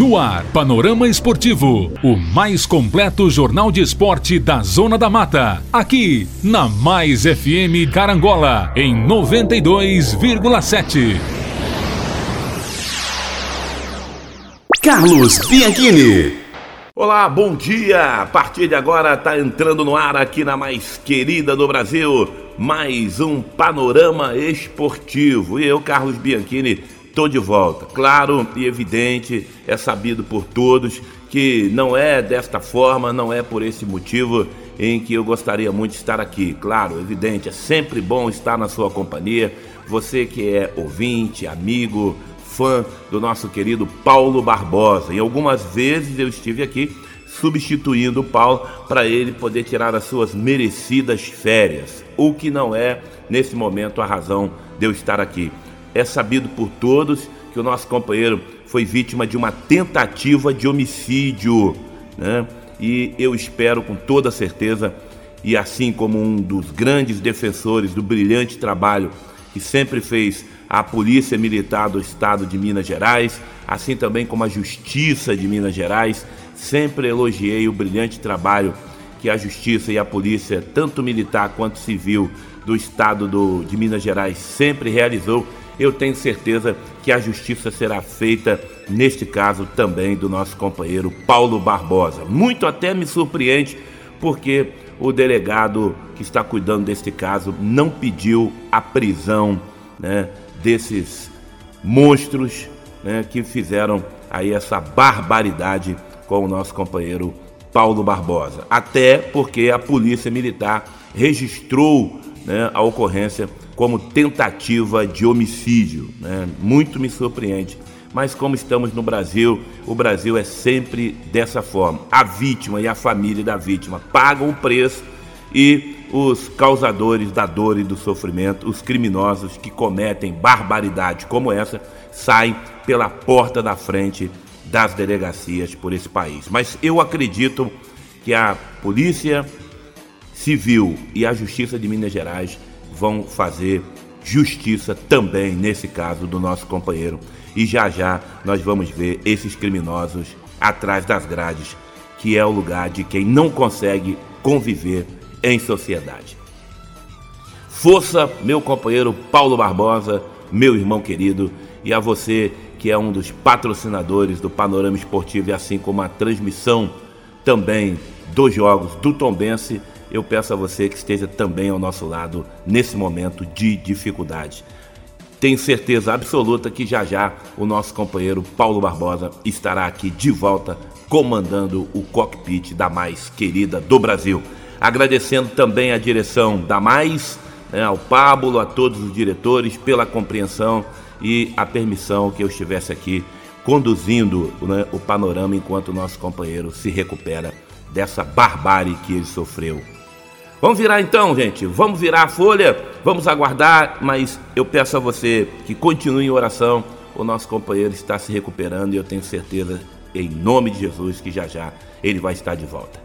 No ar, Panorama Esportivo, o mais completo jornal de esporte da Zona da Mata. Aqui, na Mais FM Carangola, em 92,7. Carlos Bianchini. Olá, bom dia! A partir de agora está entrando no ar aqui na mais querida do Brasil, mais um panorama esportivo. E eu, Carlos Bianchini, Estou de volta. Claro e evidente, é sabido por todos que não é desta forma, não é por esse motivo em que eu gostaria muito de estar aqui. Claro, evidente, é sempre bom estar na sua companhia. Você que é ouvinte, amigo, fã do nosso querido Paulo Barbosa. E algumas vezes eu estive aqui substituindo o Paulo para ele poder tirar as suas merecidas férias, o que não é nesse momento a razão de eu estar aqui. É sabido por todos que o nosso companheiro foi vítima de uma tentativa de homicídio, né? E eu espero com toda certeza, e assim como um dos grandes defensores do brilhante trabalho que sempre fez a Polícia Militar do Estado de Minas Gerais, assim também como a Justiça de Minas Gerais, sempre elogiei o brilhante trabalho que a Justiça e a Polícia, tanto militar quanto civil, do Estado do, de Minas Gerais sempre realizou eu tenho certeza que a justiça será feita neste caso também do nosso companheiro Paulo Barbosa. Muito até me surpreende porque o delegado que está cuidando deste caso não pediu a prisão né, desses monstros né, que fizeram aí essa barbaridade com o nosso companheiro Paulo Barbosa. Até porque a Polícia Militar registrou né, a ocorrência como tentativa de homicídio. Né? Muito me surpreende. Mas como estamos no Brasil, o Brasil é sempre dessa forma. A vítima e a família da vítima pagam o preço e os causadores da dor e do sofrimento, os criminosos que cometem barbaridade como essa, saem pela porta da frente das delegacias por esse país. Mas eu acredito que a Polícia Civil e a Justiça de Minas Gerais vão fazer justiça também nesse caso do nosso companheiro. E já já nós vamos ver esses criminosos atrás das grades, que é o lugar de quem não consegue conviver em sociedade. Força, meu companheiro Paulo Barbosa, meu irmão querido, e a você que é um dos patrocinadores do Panorama Esportivo e assim como a transmissão também dos jogos do Tombense eu peço a você que esteja também ao nosso lado nesse momento de dificuldade. Tenho certeza absoluta que já já o nosso companheiro Paulo Barbosa estará aqui de volta comandando o cockpit da mais querida do Brasil. Agradecendo também a direção da Mais, né, ao Pablo, a todos os diretores pela compreensão e a permissão que eu estivesse aqui conduzindo né, o panorama enquanto o nosso companheiro se recupera dessa barbárie que ele sofreu. Vamos virar então, gente. Vamos virar a folha. Vamos aguardar, mas eu peço a você que continue em oração. O nosso companheiro está se recuperando e eu tenho certeza, em nome de Jesus, que já já ele vai estar de volta.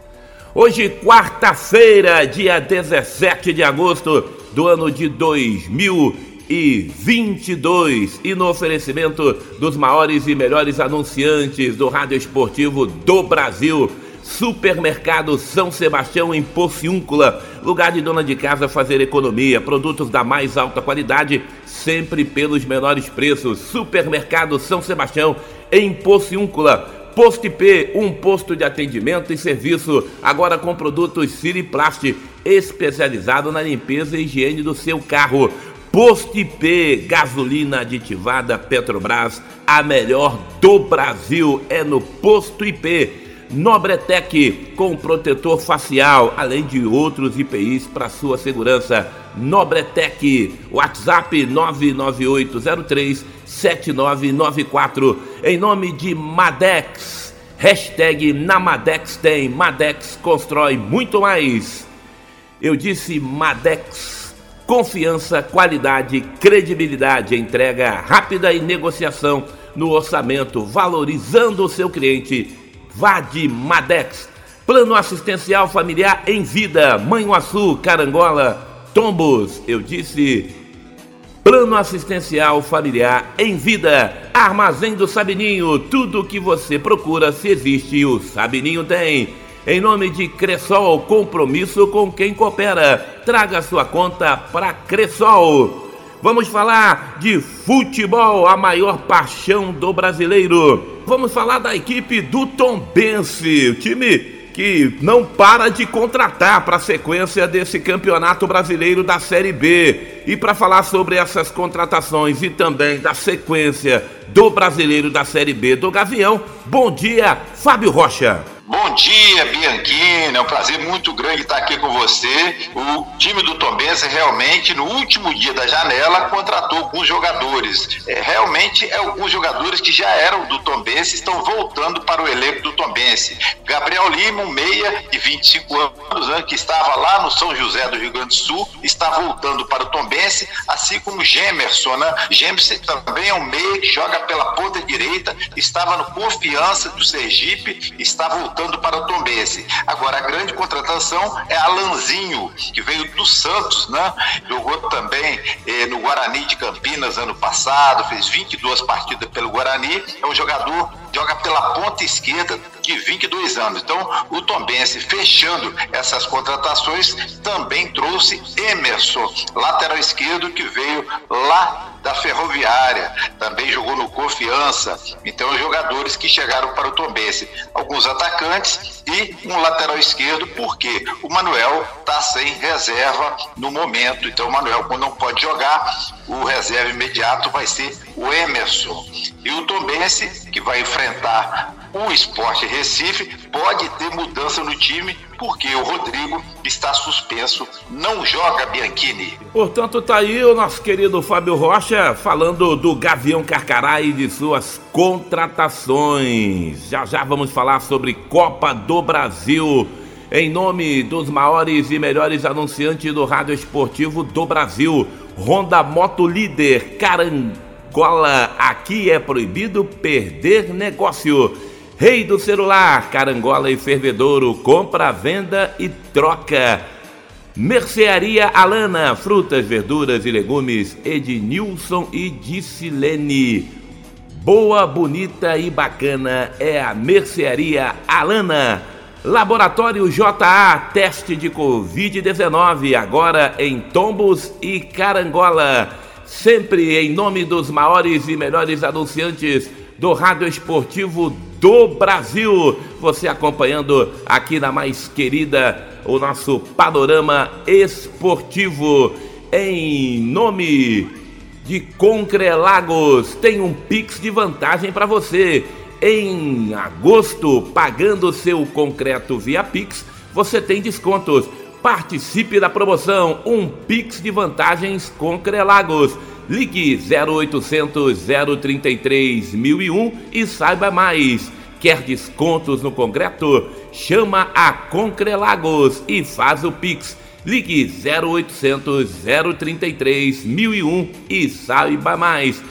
Hoje, quarta-feira, dia 17 de agosto do ano de 2022, e no oferecimento dos maiores e melhores anunciantes do rádio esportivo do Brasil Supermercado São Sebastião em Pociúncula, lugar de dona de casa fazer economia, produtos da mais alta qualidade, sempre pelos menores preços. Supermercado São Sebastião em Pociúncula. Posto IP, um posto de atendimento e serviço, agora com produtos Siriplast, especializado na limpeza e higiene do seu carro. Posto IP, gasolina aditivada Petrobras, a melhor do Brasil é no Posto IP. Nobretec com protetor facial, além de outros IPIs para sua segurança. Nobretec, WhatsApp 99803 7994, em nome de Madex. Hashtag na Madex tem, Madex constrói muito mais. Eu disse Madex, confiança, qualidade, credibilidade, entrega rápida e negociação no orçamento, valorizando o seu cliente Vade Madex. Plano assistencial familiar em vida. Manhuaçu, Carangola, Tombos. Eu disse Plano assistencial familiar em vida. Armazém do Sabininho. Tudo o que você procura, se existe, o Sabininho tem. Em nome de Cressol, compromisso com quem coopera. Traga sua conta para Cressol. Vamos falar de futebol, a maior paixão do brasileiro. Vamos falar da equipe do Tombense, o time que não para de contratar para a sequência desse Campeonato Brasileiro da Série B. E para falar sobre essas contratações e também da sequência do Brasileiro da Série B do Gavião, bom dia, Fábio Rocha. Bom dia, Bianchini. É um prazer muito grande estar aqui com você. O time do Tombense realmente, no último dia da janela, contratou alguns jogadores. É, realmente, é alguns jogadores que já eram do Tombense estão voltando para o elenco do Tombense. Gabriel Lima, um meia de 25 anos, né, que estava lá no São José do Rio Grande do Sul, está voltando para o Tombense, assim como Gemerson. Né? Gemerson também é um meia que joga pela ponta direita, estava no Confiança do Sergipe, está voltando voltando para o Tombense. Agora, a grande contratação é Alanzinho, que veio do Santos, né? Jogou também eh, no Guarani de Campinas ano passado, fez 22 partidas pelo Guarani. É um jogador joga pela ponta esquerda de 22 anos. Então, o Tombense fechando essas contratações também trouxe Emerson, lateral esquerdo que veio lá da Ferroviária, também jogou no Confiança. Então, jogadores que chegaram para o Tombense, alguns atacantes e um lateral esquerdo, porque o Manuel está sem reserva no momento. Então, o Manuel, quando não pode jogar, o reserva imediato vai ser o Emerson. E o Tombense, que vai enfrentar o Esporte Recife, pode ter mudança no time, porque o Rodrigo está suspenso, não joga Bianchini. Portanto, tá aí o nosso querido Fábio Rocha falando do Gavião Carcará e de suas contratações. Já já vamos falar sobre Copa do Brasil. Em nome dos maiores e melhores anunciantes do rádio esportivo do Brasil, Honda Moto Líder, Carangola, aqui é proibido perder negócio. Rei do celular, Carangola e Fervedouro, compra, venda e troca. Mercearia Alana, frutas, verduras e legumes, Ednilson e Dicilene. Boa, bonita e bacana é a Mercearia Alana. Laboratório JA, teste de Covid-19, agora em Tombos e Carangola. Sempre em nome dos maiores e melhores anunciantes do rádio esportivo do Brasil. Você acompanhando aqui na mais querida o nosso panorama esportivo em nome de Concrelagos. Tem um Pix de vantagem para você. Em agosto, pagando seu concreto via Pix, você tem descontos. Participe da promoção Um Pix de vantagens Concrelagos. Ligue 0800 033 1001 e saiba mais. Quer descontos no concreto? Chama a Concrelagos e faz o Pix. Ligue 0800 033 1001 e saiba mais.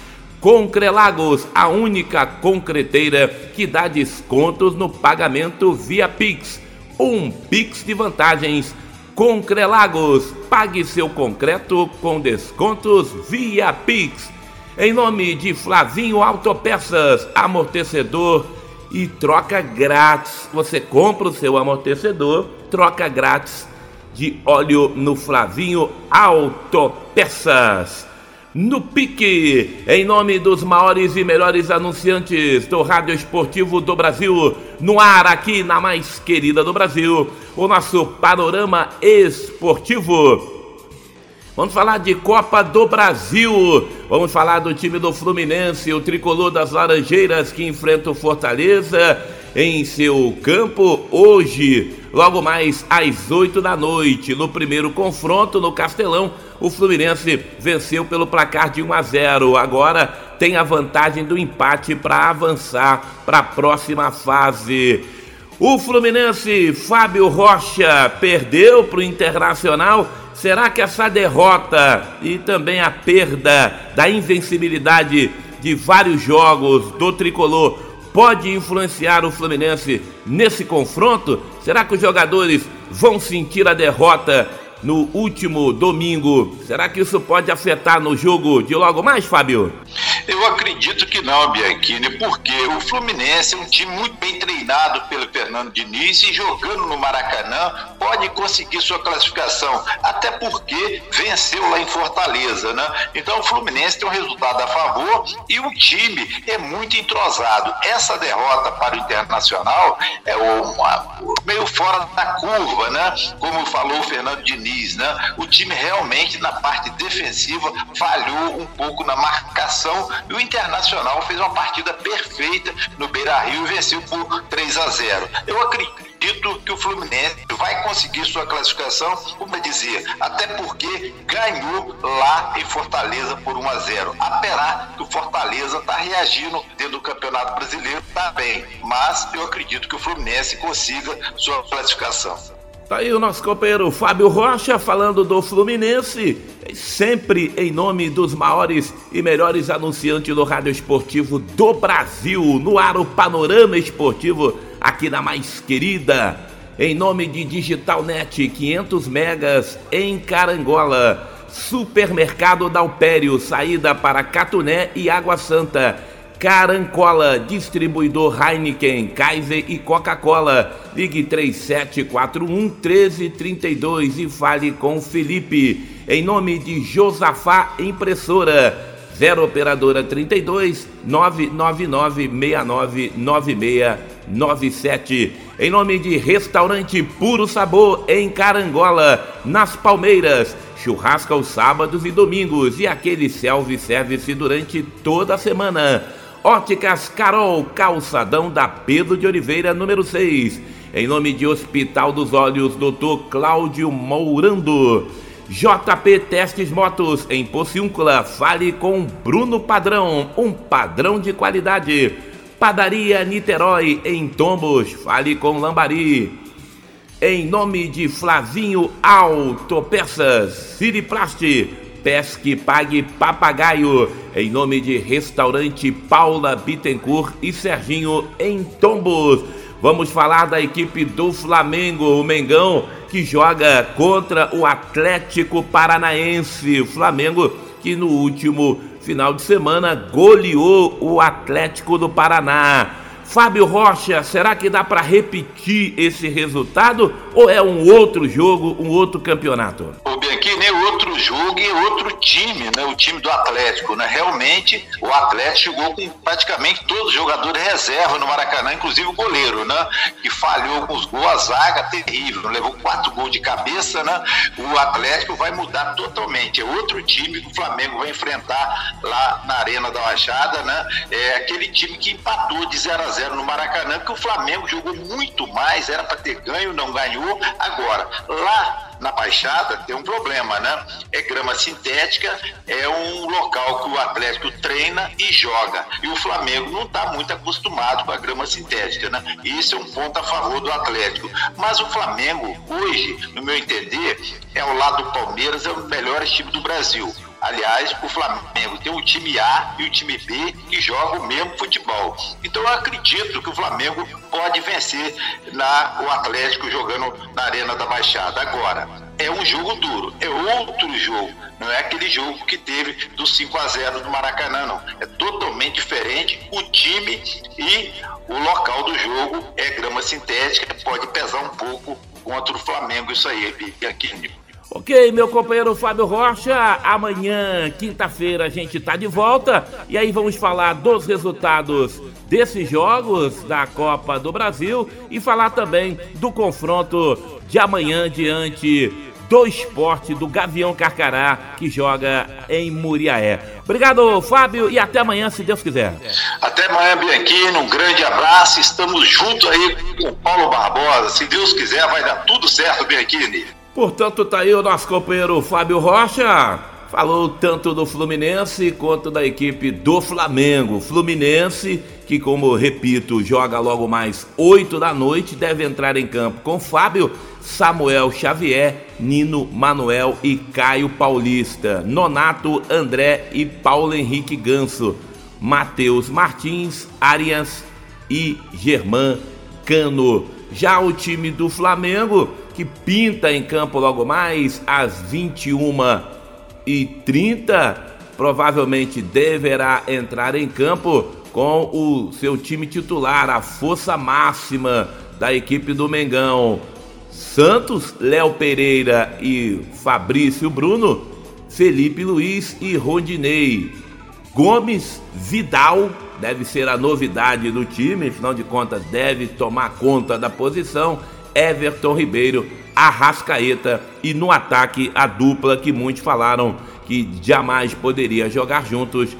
Concrelagos, a única concreteira que dá descontos no pagamento via Pix. Um Pix de vantagens Concrelagos, pague seu concreto com descontos via Pix. Em nome de Flavinho Autopeças, amortecedor e troca grátis. Você compra o seu amortecedor, troca grátis de óleo no Flavinho Autopeças no pique, em nome dos maiores e melhores anunciantes do rádio esportivo do Brasil, no ar aqui na mais querida do Brasil, o nosso panorama esportivo. Vamos falar de Copa do Brasil. Vamos falar do time do Fluminense, o tricolor das Laranjeiras que enfrenta o Fortaleza em seu campo hoje, logo mais às 8 da noite. No primeiro confronto no Castelão, o Fluminense venceu pelo placar de 1 a 0. Agora tem a vantagem do empate para avançar para a próxima fase. O Fluminense, Fábio Rocha, perdeu para o Internacional. Será que essa derrota e também a perda da invencibilidade de vários jogos do tricolor pode influenciar o Fluminense nesse confronto? Será que os jogadores vão sentir a derrota no último domingo. Será que isso pode afetar no jogo de logo mais, Fábio? Eu acredito que não, Bianchini, porque o Fluminense é um time muito bem treinado pelo Fernando Diniz e jogando no Maracanã pode conseguir sua classificação, até porque venceu lá em Fortaleza, né? Então o Fluminense tem um resultado a favor e o time é muito entrosado. Essa derrota para o Internacional é uma, meio fora da curva, né? Como falou o Fernando Diniz, né? O time realmente na parte defensiva falhou um pouco na marcação e o Internacional fez uma partida perfeita no Beira Rio e venceu por 3 a 0. Eu acredito que o Fluminense vai conseguir sua classificação, como eu dizia, até porque ganhou lá em Fortaleza por 1 a 0. Apesar que o Fortaleza está reagindo dentro do Campeonato Brasileiro, está bem, mas eu acredito que o Fluminense consiga sua classificação. Tá aí o nosso companheiro Fábio Rocha falando do Fluminense, sempre em nome dos maiores e melhores anunciantes do rádio esportivo do Brasil, no ar o Panorama Esportivo, aqui na mais querida, em nome de Digitalnet 500 megas em Carangola, Supermercado Dalpério, saída para Catuné e Água Santa. Carancola, distribuidor Heineken, Kaiser e Coca-Cola. Ligue 3741 1332 e fale com Felipe. Em nome de Josafá Impressora. 0 operadora 32 999 699697. Em nome de Restaurante Puro Sabor em Carangola, nas Palmeiras. Churrasco aos sábados e domingos e aquele self-service durante toda a semana. Óticas Carol, calçadão da Pedro de Oliveira, número 6. Em nome de Hospital dos Olhos, Dr. Cláudio Mourando. JP Testes Motos, em Pociúncula, fale com Bruno Padrão, um padrão de qualidade. Padaria Niterói, em Tombos, fale com Lambari. Em nome de Flavinho Autopeças, Siriplast, Pesque Pague Papagaio, em nome de Restaurante Paula Bittencourt e Serginho em Tombos. Vamos falar da equipe do Flamengo, o Mengão, que joga contra o Atlético Paranaense. O Flamengo que no último final de semana goleou o Atlético do Paraná. Fábio Rocha, será que dá para repetir esse resultado ou é um outro jogo, um outro campeonato? O Bianchi nem outro jogo e outro time, né? O time do Atlético, né? Realmente o Atlético jogou com praticamente todos os jogadores reserva no Maracanã, inclusive o goleiro, né? Que falhou com os gols, a zaga terrível, levou quatro gols de cabeça, né? O Atlético vai mudar totalmente. É outro time que o Flamengo vai enfrentar lá na Arena da Baixada, né? É aquele time que empatou de 0 a 0 no Maracanã, porque o Flamengo jogou muito mais, era para ter ganho, não ganhou. Agora, lá na Baixada tem um problema, né? É grama sintética, é um local que o Atlético treina e joga. E o Flamengo não está muito acostumado com a grama sintética, né? Isso é um ponto a favor do Atlético. Mas o Flamengo, hoje, no meu entender, é ao lado do Palmeiras, é o melhor time do Brasil. Aliás, o Flamengo tem o time A e o time B que jogam o mesmo futebol. Então eu acredito que o Flamengo pode vencer na, o Atlético jogando na Arena da Baixada. Agora, é um jogo duro, é outro jogo. Não é aquele jogo que teve do 5 a 0 do Maracanã, não. É totalmente diferente. O time e o local do jogo é grama sintética, pode pesar um pouco contra o Flamengo, isso aí, aqui. Ok, meu companheiro Fábio Rocha, amanhã, quinta-feira, a gente tá de volta e aí vamos falar dos resultados desses jogos da Copa do Brasil e falar também do confronto de amanhã diante do esporte do Gavião Carcará, que joga em Muriaé. Obrigado, Fábio, e até amanhã, se Deus quiser. Até amanhã, Bianchini, um grande abraço. Estamos juntos aí com o Paulo Barbosa. Se Deus quiser, vai dar tudo certo, Bianchini. Portanto, tá aí o nosso companheiro Fábio Rocha. Falou tanto do Fluminense quanto da equipe do Flamengo. Fluminense, que, como repito, joga logo mais 8 da noite, deve entrar em campo com Fábio, Samuel Xavier, Nino Manuel e Caio Paulista, Nonato, André e Paulo Henrique Ganso, Matheus Martins, Arias e Germán Cano. Já o time do Flamengo que pinta em campo logo mais às 21h30. Provavelmente deverá entrar em campo com o seu time titular, a força máxima da equipe do Mengão. Santos, Léo Pereira e Fabrício Bruno, Felipe Luiz e Rondinei. Gomes, Vidal, deve ser a novidade do time, afinal de contas, deve tomar conta da posição. Everton Ribeiro, Arrascaeta e no ataque a dupla que muitos falaram que jamais poderia jogar juntos,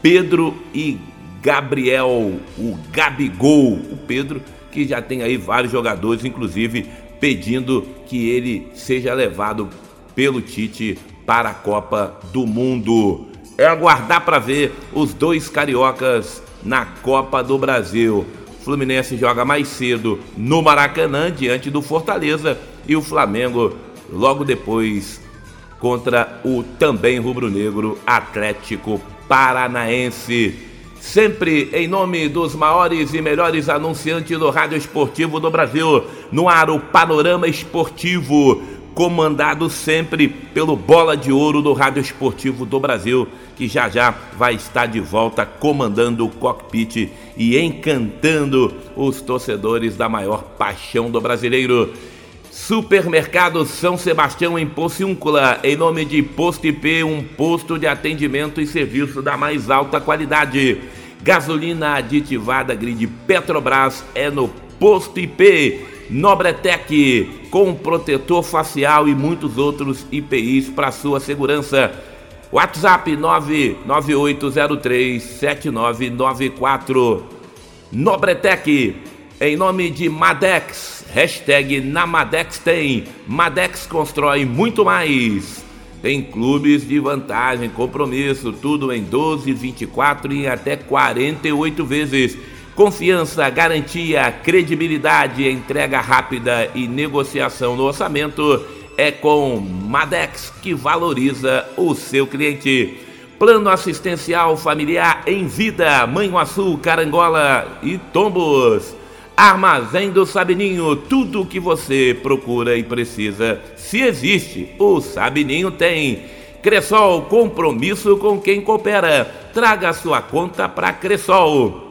Pedro e Gabriel, o Gabigol, o Pedro, que já tem aí vários jogadores, inclusive pedindo que ele seja levado pelo Tite para a Copa do Mundo. É aguardar para ver os dois cariocas na Copa do Brasil. Fluminense joga mais cedo no Maracanã diante do Fortaleza e o Flamengo logo depois contra o também rubro-negro Atlético Paranaense. Sempre em nome dos maiores e melhores anunciantes do rádio esportivo do Brasil, no ar o Panorama Esportivo, comandado sempre pelo Bola de Ouro do Rádio Esportivo do Brasil, que já já vai estar de volta comandando o cockpit e encantando os torcedores da maior paixão do brasileiro. Supermercado São Sebastião em Pociúncula, em nome de Posto IP, um posto de atendimento e serviço da mais alta qualidade. Gasolina aditivada grid Petrobras é no Posto IP. Nobretec, com protetor facial e muitos outros IPIs para sua segurança. WhatsApp 998037994. Nobretec, em nome de Madex Hashtag na Madex tem. Madex constrói muito mais. Tem clubes de vantagem, compromisso, tudo em 12, 24 e até 48 vezes. Confiança, garantia, credibilidade, entrega rápida e negociação no orçamento é com Madex que valoriza o seu cliente. Plano assistencial familiar em vida, Manhuaçu, Carangola e Tombos. Armazém do Sabininho, tudo o que você procura e precisa. Se existe, o Sabininho tem. Cressol, compromisso com quem coopera. Traga sua conta para Cressol.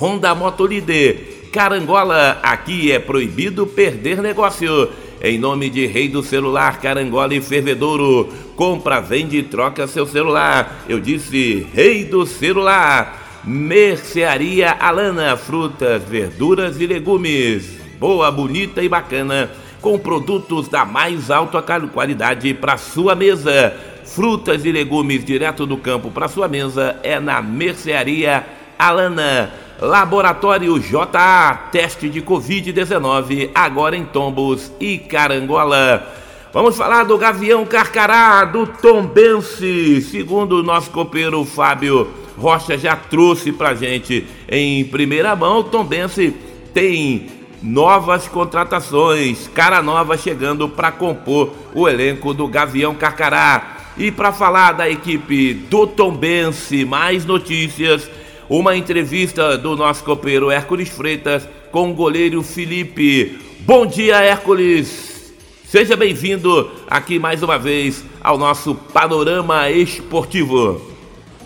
Honda Motolíder, Carangola, aqui é proibido perder negócio. Em nome de Rei do Celular, Carangola e Fervedouro. Compra, vende e troca seu celular. Eu disse Rei do Celular. Mercearia Alana, frutas, verduras e legumes. Boa, bonita e bacana, com produtos da mais alta qualidade para sua mesa. Frutas e legumes direto do campo para sua mesa é na Mercearia Alana. Laboratório JA, teste de Covid-19, agora em Tombos e Carangola. Vamos falar do Gavião Carcará, do Tombense, segundo o nosso copeiro Fábio Rocha já trouxe para gente em primeira mão. O Tombense tem novas contratações, cara nova chegando para compor o elenco do Gavião Carcará. E para falar da equipe do Tombense, mais notícias, uma entrevista do nosso copeiro Hércules Freitas com o goleiro Felipe. Bom dia, Hércules! Seja bem-vindo aqui mais uma vez ao nosso Panorama Esportivo.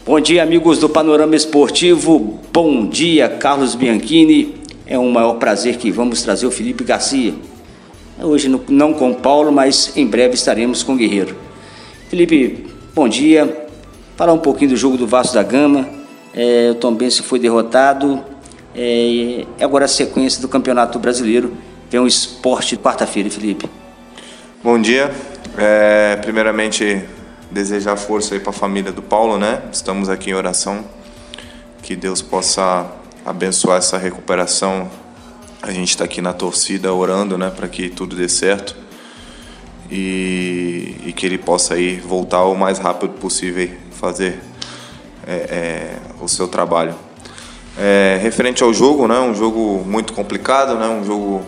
Bom dia, amigos do Panorama Esportivo. Bom dia, Carlos Bianchini. É um maior prazer que vamos trazer o Felipe Garcia. Hoje não com o Paulo, mas em breve estaremos com o Guerreiro. Felipe, bom dia. Falar um pouquinho do jogo do Vasco da Gama. É, o Bense foi derrotado. É, agora a sequência do Campeonato Brasileiro. Vem um esporte quarta-feira, Felipe. Bom dia. É, primeiramente, desejar força aí para a família do Paulo, né? Estamos aqui em oração, que Deus possa abençoar essa recuperação. A gente está aqui na torcida orando, né, para que tudo dê certo e, e, que ele possa aí voltar o mais rápido possível fazer é, é, o seu trabalho. É, referente ao jogo, né, um jogo muito complicado, né, um jogo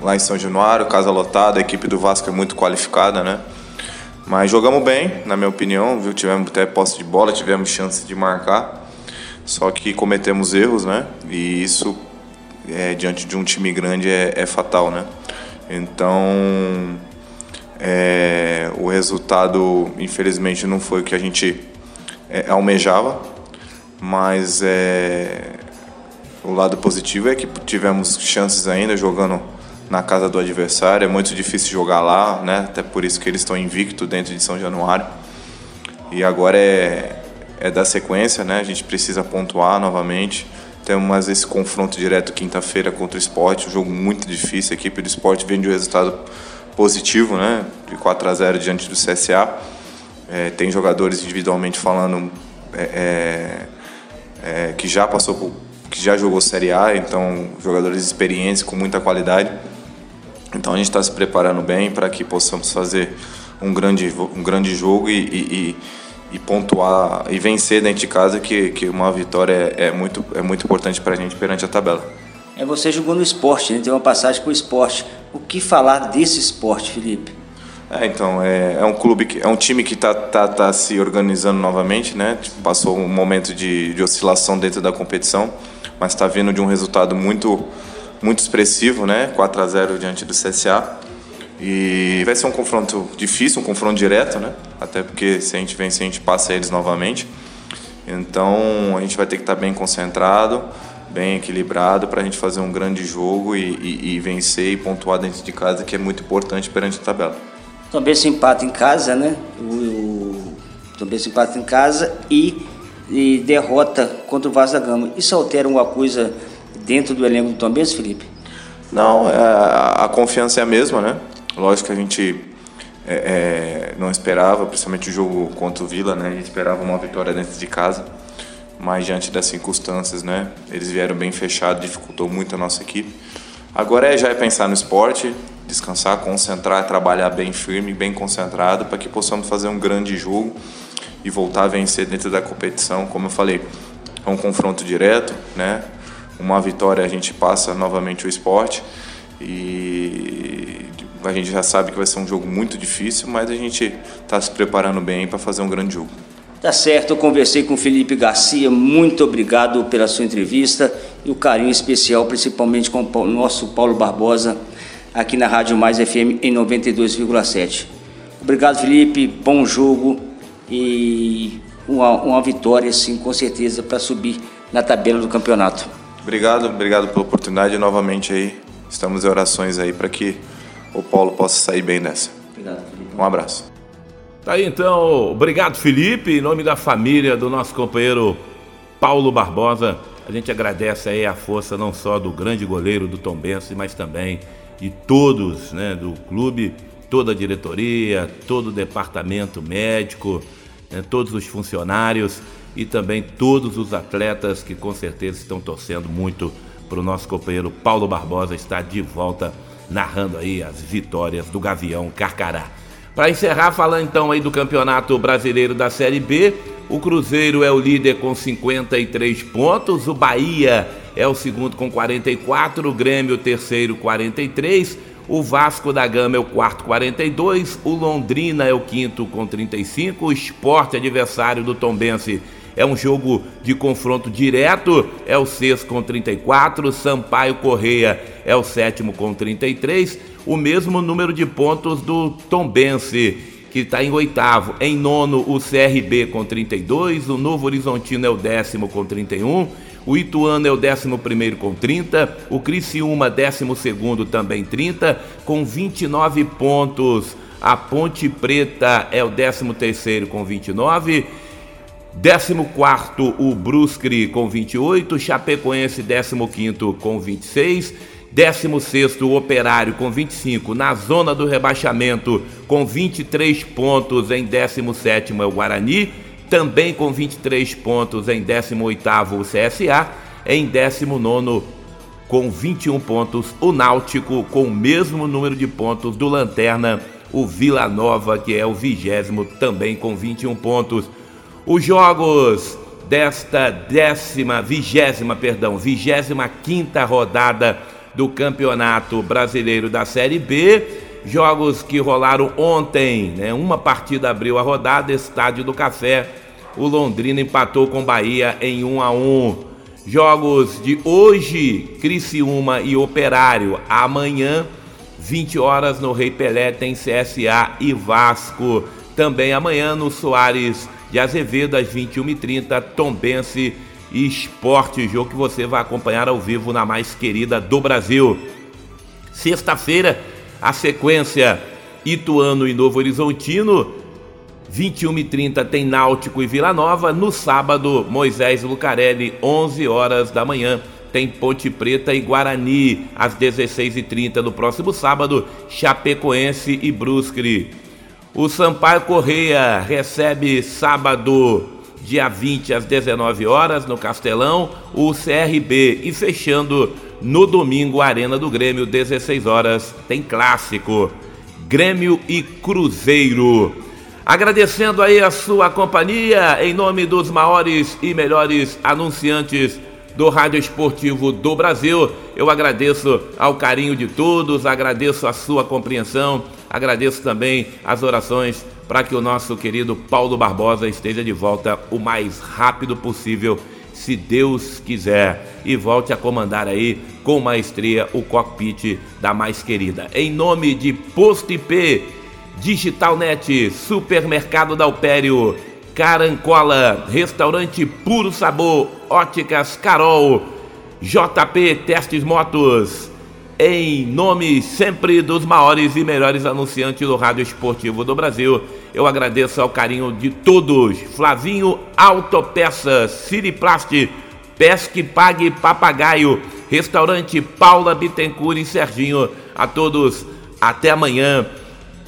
lá em São Januário, casa lotada, a equipe do Vasco é muito qualificada, né. Mas jogamos bem, na minha opinião, viu? Tivemos até posse de bola, tivemos chance de marcar. Só que cometemos erros, né? E isso, é, diante de um time grande, é, é fatal, né? Então, é, o resultado, infelizmente, não foi o que a gente é, almejava, mas é, o lado positivo é que tivemos chances ainda jogando na casa do adversário. É muito difícil jogar lá, né? Até por isso que eles estão invicto dentro de São Januário. E agora é, é dar sequência, né? A gente precisa pontuar novamente. Temos esse confronto direto quinta-feira contra o esporte, um jogo muito difícil. A equipe do esporte vem de um resultado positivo, né? De 4 a 0 diante do CSA. É, tem jogadores individualmente falando é, é, é, que já passou por, que já jogou Série A, então jogadores experientes com muita qualidade. Então a gente está se preparando bem para que possamos fazer um grande, um grande jogo e, e, e, pontuar e vencer dentro de casa, que, que uma vitória é, é muito, é muito importante para a gente perante a tabela. É, você jogou no esporte, né? tem uma passagem para o esporte. O que falar desse esporte, Felipe? É, então, é, é um clube, que, é um time que está tá, tá se organizando novamente, né? Tipo, passou um momento de, de oscilação dentro da competição mas está vindo de um resultado muito, muito expressivo, né? 4 a 0 diante do CSA. E vai ser um confronto difícil, um confronto direto, né? Até porque se a gente vence, a gente passa eles novamente. Então a gente vai ter que estar tá bem concentrado, bem equilibrado para a gente fazer um grande jogo e, e, e, vencer e pontuar dentro de casa, que é muito importante perante a tabela. Também se empata em casa, né? O, o, também se empata em casa e e derrota contra o Vasco da Gama. Isso altera alguma coisa dentro do elenco do Tom Benz, Felipe? Não, é, a confiança é a mesma, né? Lógico que a gente é, é, não esperava, principalmente o jogo contra o Vila, né? A gente esperava uma vitória dentro de casa, mas diante das circunstâncias, né? Eles vieram bem fechados, dificultou muito a nossa equipe. Agora é já é pensar no esporte, descansar, concentrar, trabalhar bem firme, bem concentrado, para que possamos fazer um grande jogo e voltar a vencer dentro da competição. Como eu falei, é um confronto direto, né? Uma vitória a gente passa novamente o esporte e a gente já sabe que vai ser um jogo muito difícil, mas a gente está se preparando bem para fazer um grande jogo. Tá certo, eu conversei com o Felipe Garcia, muito obrigado pela sua entrevista e o carinho especial, principalmente com o nosso Paulo Barbosa, aqui na Rádio Mais FM em 92,7. Obrigado, Felipe, bom jogo e uma, uma vitória, sim, com certeza, para subir na tabela do campeonato. Obrigado, obrigado pela oportunidade novamente aí. Estamos em orações aí para que o Paulo possa sair bem dessa. Obrigado, Felipe. Um abraço. Tá aí então, obrigado Felipe, em nome da família do nosso companheiro Paulo Barbosa. A gente agradece aí a força não só do grande goleiro do Tombense, mas também de todos, né, do clube, toda a diretoria, todo o departamento médico, né, todos os funcionários e também todos os atletas que com certeza estão torcendo muito para o nosso companheiro Paulo Barbosa estar de volta narrando aí as vitórias do Gavião Carcará. Para encerrar, falando então aí do Campeonato Brasileiro da Série B, o Cruzeiro é o líder com 53 pontos, o Bahia é o segundo com 44, o Grêmio o terceiro 43, o Vasco da Gama é o quarto 42, o Londrina é o quinto com 35, o Esporte adversário do Tombense é um jogo de confronto direto, é o sexto com 34, Sampaio Correia é o sétimo com 33, o mesmo número de pontos do Tombense, que está em oitavo. Em nono, o CRB com 32, o Novo Horizontino é o décimo com 31 o Ituano é o 11 com 30, o Criciúma 12 também 30, com 29 pontos. A Ponte Preta é o 13 com 29. 14 o Brusque com 28, Chapecoense 15 com 26, 16 o Operário com 25, na zona do rebaixamento com 23 pontos em 17 é o Guarani, também com 23 pontos em 18º o CSA, em 19º com 21 pontos o Náutico com o mesmo número de pontos do Lanterna, o Vila Nova que é o vigésimo também com 21 pontos. Os jogos desta décima, vigésima, perdão, vigésima quinta rodada do Campeonato Brasileiro da Série B, jogos que rolaram ontem, né? Uma partida abriu a rodada, Estádio do Café o Londrina empatou com Bahia em 1 a 1. Jogos de hoje, Criciúma e Operário. Amanhã, 20 horas no Rei Pelé tem CSA e Vasco. Também amanhã no Soares de Azevedo às 21h30, Tombense e Esporte, jogo que você vai acompanhar ao vivo na mais querida do Brasil. Sexta-feira, a sequência Ituano e Novo Horizontino. 21h30 tem Náutico e Vila Nova. No sábado, Moisés Lucarelli, 11 horas da manhã. Tem Ponte Preta e Guarani, às 16h30 no próximo sábado. Chapecoense e Brusque. O Sampaio Correia recebe sábado, dia 20 às 19 horas no Castelão, o CRB e fechando no domingo Arena do Grêmio 16 horas tem clássico. Grêmio e Cruzeiro. Agradecendo aí a sua companhia em nome dos maiores e melhores anunciantes do Rádio Esportivo do Brasil. Eu agradeço ao carinho de todos, agradeço a sua compreensão, agradeço também as orações para que o nosso querido Paulo Barbosa esteja de volta o mais rápido possível se Deus quiser, e volte a comandar aí com maestria o cockpit da mais querida. Em nome de Posto IP, Digitalnet, Supermercado da Alpério, Carancola, Restaurante Puro Sabor, Óticas Carol, JP Testes Motos, em nome sempre dos maiores e melhores anunciantes do rádio esportivo do Brasil, eu agradeço ao carinho de todos. Flavinho Autopeças, Siriplast, Pesque Pague Papagaio, Restaurante Paula Bittencourt e Serginho. A todos, até amanhã,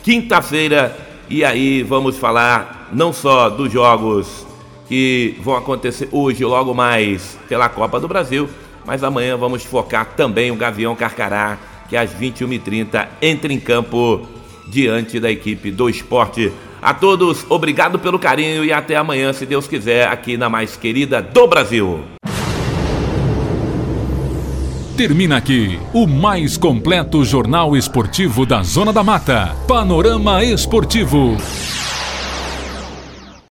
quinta-feira. E aí vamos falar não só dos jogos que vão acontecer hoje, logo mais, pela Copa do Brasil, mas amanhã vamos focar também o Gavião Carcará, que às 21h30 entra em campo diante da equipe do esporte. A todos, obrigado pelo carinho e até amanhã, se Deus quiser, aqui na mais querida do Brasil. Termina aqui o mais completo jornal esportivo da Zona da Mata. Panorama Esportivo.